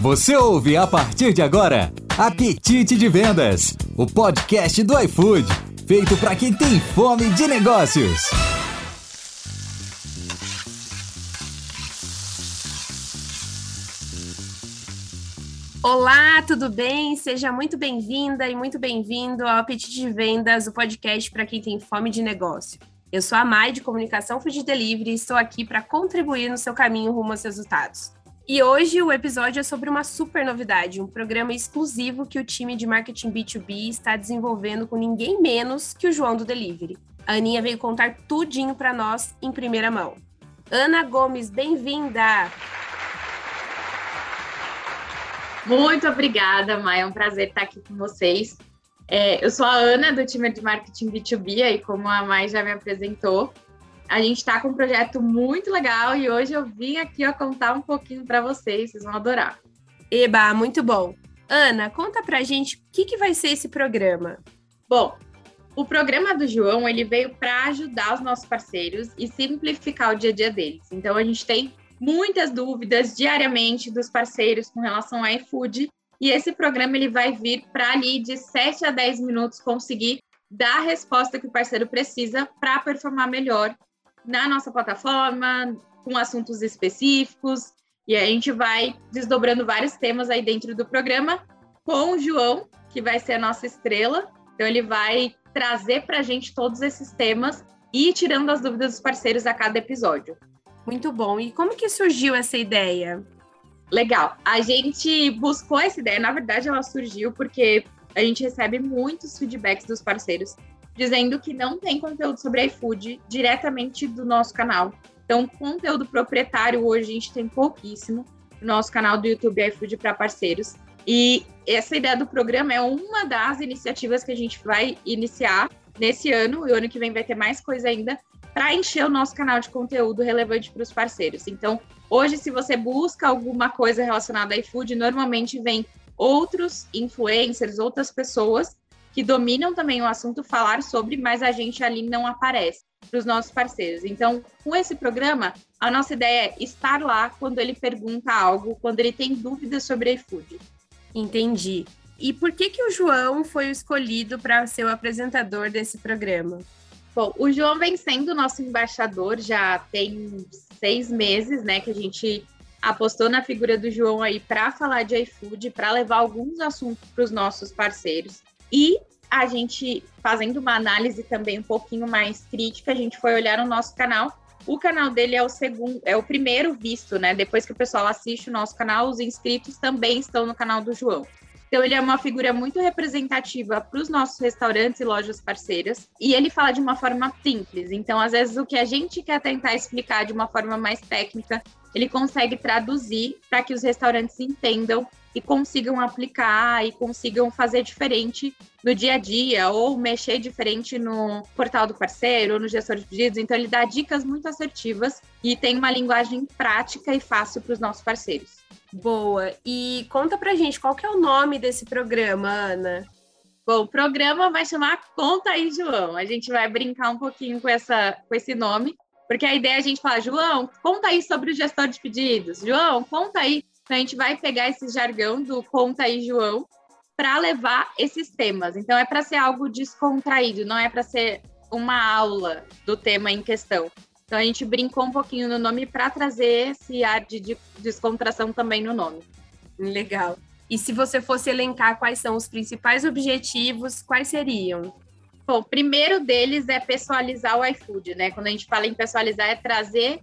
Você ouve a partir de agora Apetite de Vendas, o podcast do iFood, feito para quem tem fome de negócios. Olá, tudo bem? Seja muito bem-vinda e muito bem-vindo ao Apetite de Vendas, o podcast para quem tem fome de negócio. Eu sou a Mai de Comunicação Food Delivery e estou aqui para contribuir no seu caminho rumo aos resultados. E hoje o episódio é sobre uma super novidade, um programa exclusivo que o time de marketing B2B está desenvolvendo com ninguém menos que o João do Delivery. A Aninha veio contar tudinho para nós em primeira mão. Ana Gomes, bem-vinda! Muito obrigada, Mai. É um prazer estar aqui com vocês. É, eu sou a Ana, do time de marketing B2B, e como a Mai já me apresentou, a gente está com um projeto muito legal e hoje eu vim aqui ó, contar um pouquinho para vocês, vocês vão adorar. Eba, muito bom. Ana, conta pra gente o que, que vai ser esse programa. Bom, o programa do João ele veio para ajudar os nossos parceiros e simplificar o dia a dia deles. Então a gente tem muitas dúvidas diariamente dos parceiros com relação ao iFood e esse programa ele vai vir para ali de 7 a 10 minutos conseguir dar a resposta que o parceiro precisa para performar melhor na nossa plataforma, com assuntos específicos. E a gente vai desdobrando vários temas aí dentro do programa com o João, que vai ser a nossa estrela. Então ele vai trazer para a gente todos esses temas e tirando as dúvidas dos parceiros a cada episódio. Muito bom. E como que surgiu essa ideia? Legal. A gente buscou essa ideia, na verdade, ela surgiu porque a gente recebe muitos feedbacks dos parceiros dizendo que não tem conteúdo sobre iFood diretamente do nosso canal. Então, conteúdo proprietário hoje a gente tem pouquíssimo no nosso canal do YouTube iFood para parceiros. E essa ideia do programa é uma das iniciativas que a gente vai iniciar nesse ano, e o ano que vem vai ter mais coisa ainda, para encher o nosso canal de conteúdo relevante para os parceiros. Então, Hoje, se você busca alguma coisa relacionada a iFood, normalmente vem outros influencers, outras pessoas que dominam também o assunto falar sobre, mas a gente ali não aparece para os nossos parceiros. Então, com esse programa, a nossa ideia é estar lá quando ele pergunta algo, quando ele tem dúvidas sobre iFood. Entendi. E por que que o João foi escolhido para ser o apresentador desse programa? Bom, o João vem sendo nosso embaixador já tem seis meses, né, que a gente apostou na figura do João aí para falar de iFood, para levar alguns assuntos para os nossos parceiros. E a gente, fazendo uma análise também um pouquinho mais crítica, a gente foi olhar o nosso canal. O canal dele é o segundo, é o primeiro visto, né? Depois que o pessoal assiste o nosso canal, os inscritos também estão no canal do João. Então, ele é uma figura muito representativa para os nossos restaurantes e lojas parceiras. E ele fala de uma forma simples. Então, às vezes, o que a gente quer tentar explicar de uma forma mais técnica, ele consegue traduzir para que os restaurantes entendam e consigam aplicar e consigam fazer diferente no dia a dia ou mexer diferente no portal do parceiro ou no gestor de pedidos. Então, ele dá dicas muito assertivas e tem uma linguagem prática e fácil para os nossos parceiros. Boa. E conta pra gente qual que é o nome desse programa, Ana? Bom, o programa vai chamar Conta aí, João. A gente vai brincar um pouquinho com, essa, com esse nome, porque a ideia é a gente falar, João, conta aí sobre o gestor de pedidos. João, conta aí. Então, a gente vai pegar esse jargão do Conta aí, João, para levar esses temas. Então, é para ser algo descontraído, não é para ser uma aula do tema em questão. Então a gente brincou um pouquinho no nome para trazer esse ar de descontração também no nome. Legal. E se você fosse elencar quais são os principais objetivos, quais seriam? Bom, o primeiro deles é pessoalizar o iFood, né? Quando a gente fala em pessoalizar, é trazer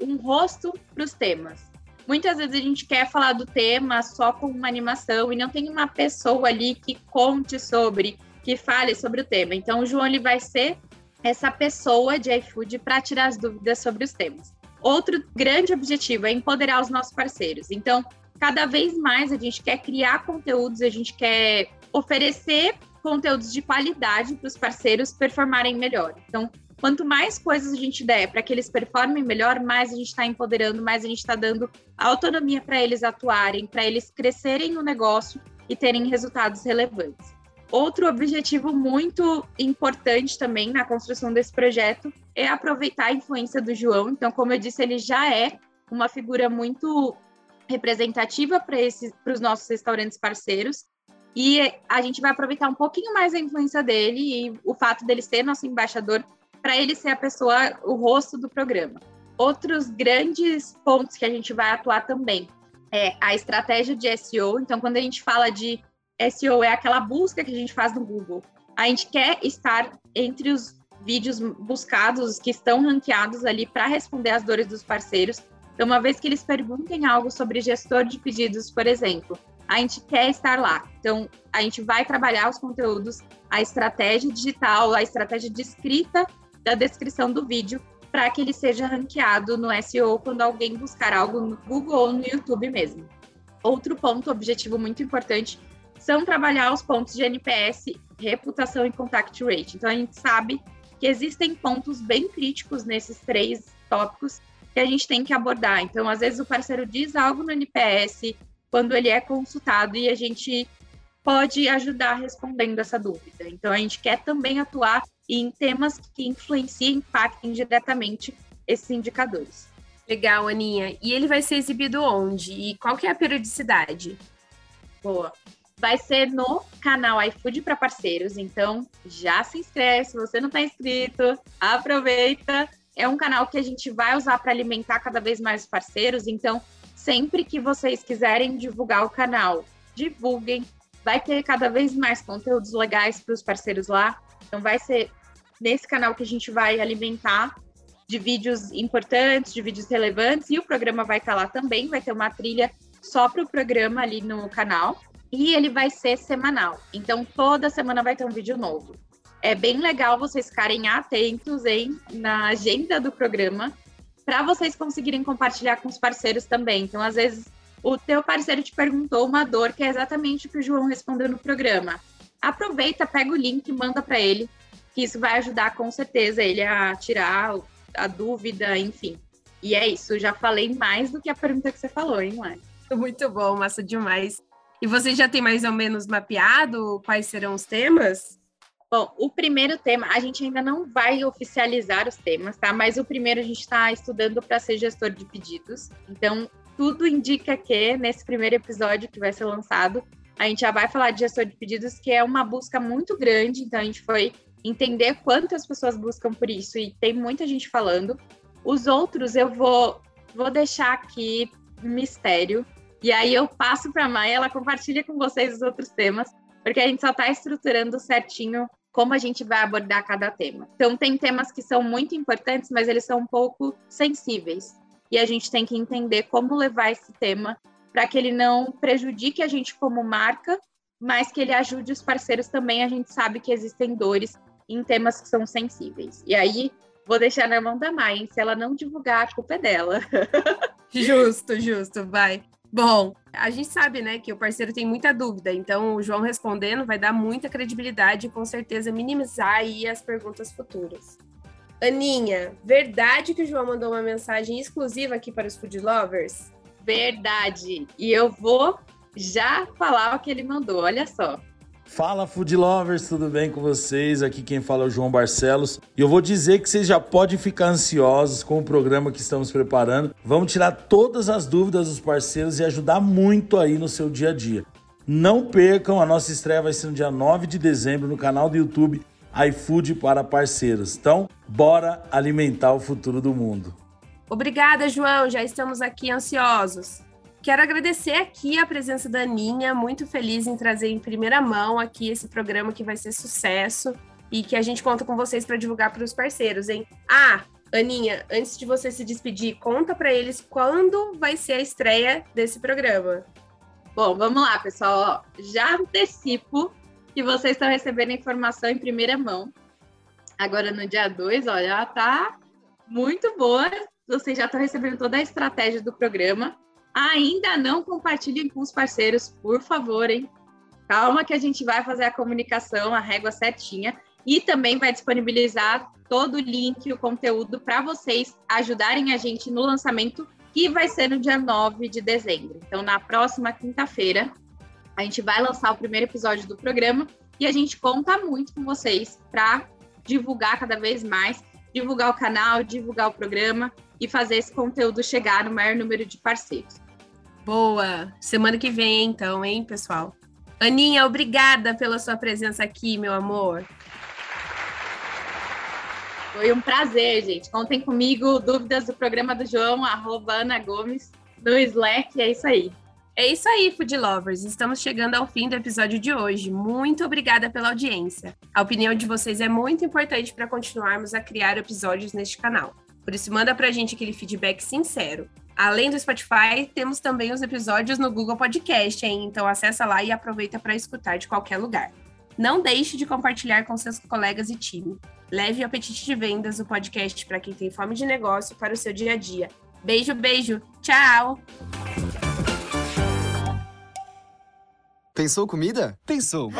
um rosto para os temas. Muitas vezes a gente quer falar do tema só com uma animação e não tem uma pessoa ali que conte sobre, que fale sobre o tema. Então, o João ele vai ser essa pessoa de iFood para tirar as dúvidas sobre os temas. Outro grande objetivo é empoderar os nossos parceiros. Então, cada vez mais a gente quer criar conteúdos, a gente quer oferecer conteúdos de qualidade para os parceiros performarem melhor. Então, quanto mais coisas a gente der para que eles performem melhor, mais a gente está empoderando, mais a gente está dando autonomia para eles atuarem, para eles crescerem no negócio e terem resultados relevantes. Outro objetivo muito importante também na construção desse projeto é aproveitar a influência do João. Então, como eu disse, ele já é uma figura muito representativa para os nossos restaurantes parceiros. E a gente vai aproveitar um pouquinho mais a influência dele e o fato dele ser nosso embaixador para ele ser a pessoa, o rosto do programa. Outros grandes pontos que a gente vai atuar também é a estratégia de SEO. Então, quando a gente fala de SEO, é aquela busca que a gente faz no Google. A gente quer estar entre os vídeos buscados que estão ranqueados ali para responder às dores dos parceiros. Então, uma vez que eles perguntem algo sobre gestor de pedidos, por exemplo, a gente quer estar lá. Então, a gente vai trabalhar os conteúdos, a estratégia digital, a estratégia de escrita da descrição do vídeo para que ele seja ranqueado no SEO quando alguém buscar algo no Google ou no YouTube mesmo. Outro ponto, objetivo muito importante, são trabalhar os pontos de NPS, reputação e contact rate. Então, a gente sabe que existem pontos bem críticos nesses três tópicos que a gente tem que abordar. Então, às vezes o parceiro diz algo no NPS quando ele é consultado e a gente pode ajudar respondendo essa dúvida. Então, a gente quer também atuar em temas que influenciem, impactem diretamente esses indicadores. Legal, Aninha. E ele vai ser exibido onde? E qual que é a periodicidade? Boa. Vai ser no canal iFood para parceiros, então já se inscreve. Se você não está inscrito, aproveita. É um canal que a gente vai usar para alimentar cada vez mais os parceiros, então sempre que vocês quiserem divulgar o canal, divulguem. Vai ter cada vez mais conteúdos legais para os parceiros lá. Então vai ser nesse canal que a gente vai alimentar de vídeos importantes, de vídeos relevantes, e o programa vai estar lá também, vai ter uma trilha só para o programa ali no canal, e ele vai ser semanal. Então, toda semana vai ter um vídeo novo. É bem legal vocês ficarem atentos hein, na agenda do programa, para vocês conseguirem compartilhar com os parceiros também. Então, às vezes, o teu parceiro te perguntou uma dor que é exatamente o que o João respondeu no programa. Aproveita, pega o link, manda para ele, que isso vai ajudar com certeza ele a tirar a dúvida, enfim. E é isso, já falei mais do que a pergunta que você falou, hein, Mari? Muito bom, massa demais. E você já tem mais ou menos mapeado quais serão os temas? Bom, o primeiro tema, a gente ainda não vai oficializar os temas, tá? Mas o primeiro a gente está estudando para ser gestor de pedidos. Então, tudo indica que nesse primeiro episódio que vai ser lançado, a gente já vai falar de gestor de pedidos, que é uma busca muito grande. Então, a gente foi entender quantas pessoas buscam por isso e tem muita gente falando. Os outros eu vou vou deixar aqui mistério e aí eu passo para a Maia, ela compartilha com vocês os outros temas, porque a gente só está estruturando certinho como a gente vai abordar cada tema. Então tem temas que são muito importantes, mas eles são um pouco sensíveis. E a gente tem que entender como levar esse tema para que ele não prejudique a gente como marca, mas que ele ajude os parceiros também. A gente sabe que existem dores em temas que são sensíveis. E aí, vou deixar na mão da Mai, se ela não divulgar, a culpa é dela. justo, justo, vai. Bom, a gente sabe, né, que o parceiro tem muita dúvida, então o João respondendo vai dar muita credibilidade e com certeza minimizar aí as perguntas futuras. Aninha, verdade que o João mandou uma mensagem exclusiva aqui para os food lovers? Verdade. E eu vou já falar o que ele mandou, olha só. Fala Food Lovers, tudo bem com vocês? Aqui quem fala é o João Barcelos. E eu vou dizer que vocês já podem ficar ansiosos com o programa que estamos preparando. Vamos tirar todas as dúvidas dos parceiros e ajudar muito aí no seu dia a dia. Não percam, a nossa estreia vai ser no dia 9 de dezembro no canal do YouTube iFood para parceiros. Então, bora alimentar o futuro do mundo. Obrigada, João. Já estamos aqui ansiosos. Quero agradecer aqui a presença da Aninha, muito feliz em trazer em primeira mão aqui esse programa que vai ser sucesso e que a gente conta com vocês para divulgar para os parceiros, hein? Ah, Aninha, antes de você se despedir, conta para eles quando vai ser a estreia desse programa. Bom, vamos lá, pessoal. já antecipo que vocês estão recebendo informação em primeira mão. Agora no dia 2, olha, já tá muito boa. Vocês já estão recebendo toda a estratégia do programa. Ainda não compartilhem com os parceiros, por favor, hein? Calma que a gente vai fazer a comunicação, a régua certinha e também vai disponibilizar todo o link, o conteúdo para vocês ajudarem a gente no lançamento que vai ser no dia 9 de dezembro. Então, na próxima quinta-feira, a gente vai lançar o primeiro episódio do programa e a gente conta muito com vocês para divulgar cada vez mais, divulgar o canal, divulgar o programa e fazer esse conteúdo chegar no maior número de parceiros. Boa! Semana que vem, então, hein, pessoal? Aninha, obrigada pela sua presença aqui, meu amor. Foi um prazer, gente. Contem comigo. Dúvidas do programa do João, arroba Ana Gomes, no Slack. É isso aí. É isso aí, Food Lovers. Estamos chegando ao fim do episódio de hoje. Muito obrigada pela audiência. A opinião de vocês é muito importante para continuarmos a criar episódios neste canal. Por isso, manda pra gente aquele feedback sincero. Além do Spotify, temos também os episódios no Google Podcast, hein? Então acessa lá e aproveita para escutar de qualquer lugar. Não deixe de compartilhar com seus colegas e time. Leve o Apetite de Vendas, o podcast para quem tem fome de negócio, para o seu dia a dia. Beijo, beijo. Tchau! Pensou comida? Pensou.